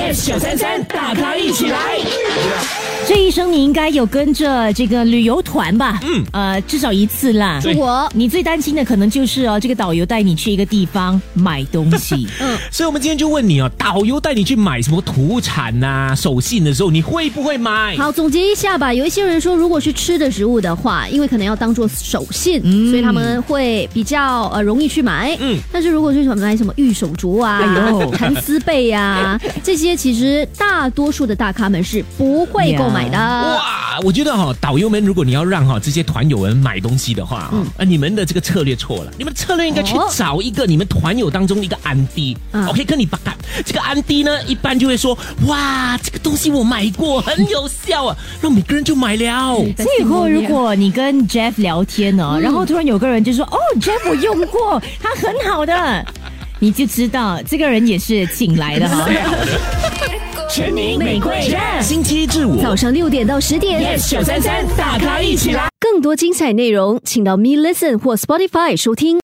yes 九三三，大咖一起来。这一生你应该有跟着这个旅游团吧？嗯，呃，至少一次啦。对我你最担心的可能就是哦，这个导游带你去一个地方买东西。嗯所以，我们今天就问你哦，导游带你去买什么土产呐、手信的时候，你会不会买？好，总结一下吧。有一些人说，如果是吃的食物的话，因为可能要当做手信，所以他们会比较呃容易去买。嗯嗯，但是如果是什么买什么玉手镯啊、蚕丝被啊这些，其实大多数的大咖们是不会购买的。哇，我觉得哈、导游们，如果你要让哈、这些团友们买东西的话，嗯，啊，你们的这个策略错了，你们策略应该去哦找一个你们团友当中的一个安迪、嗯 o k 跟你把这个安迪呢，一般就会说，哇，这个东西我买过，很有效啊，让每个人就买了。所以以后如果你跟 Jeff 聊天哦，然后突然有个人就说：“哦，Jeff 我用过，它很好的。”你就知道这个人也是请来的哈。全民玫瑰 Jeff 星期一至五早上六点到十点 yes 九三三，大咖一起来。更多精彩内容，请到 Me Listen 或 Spotify 收听。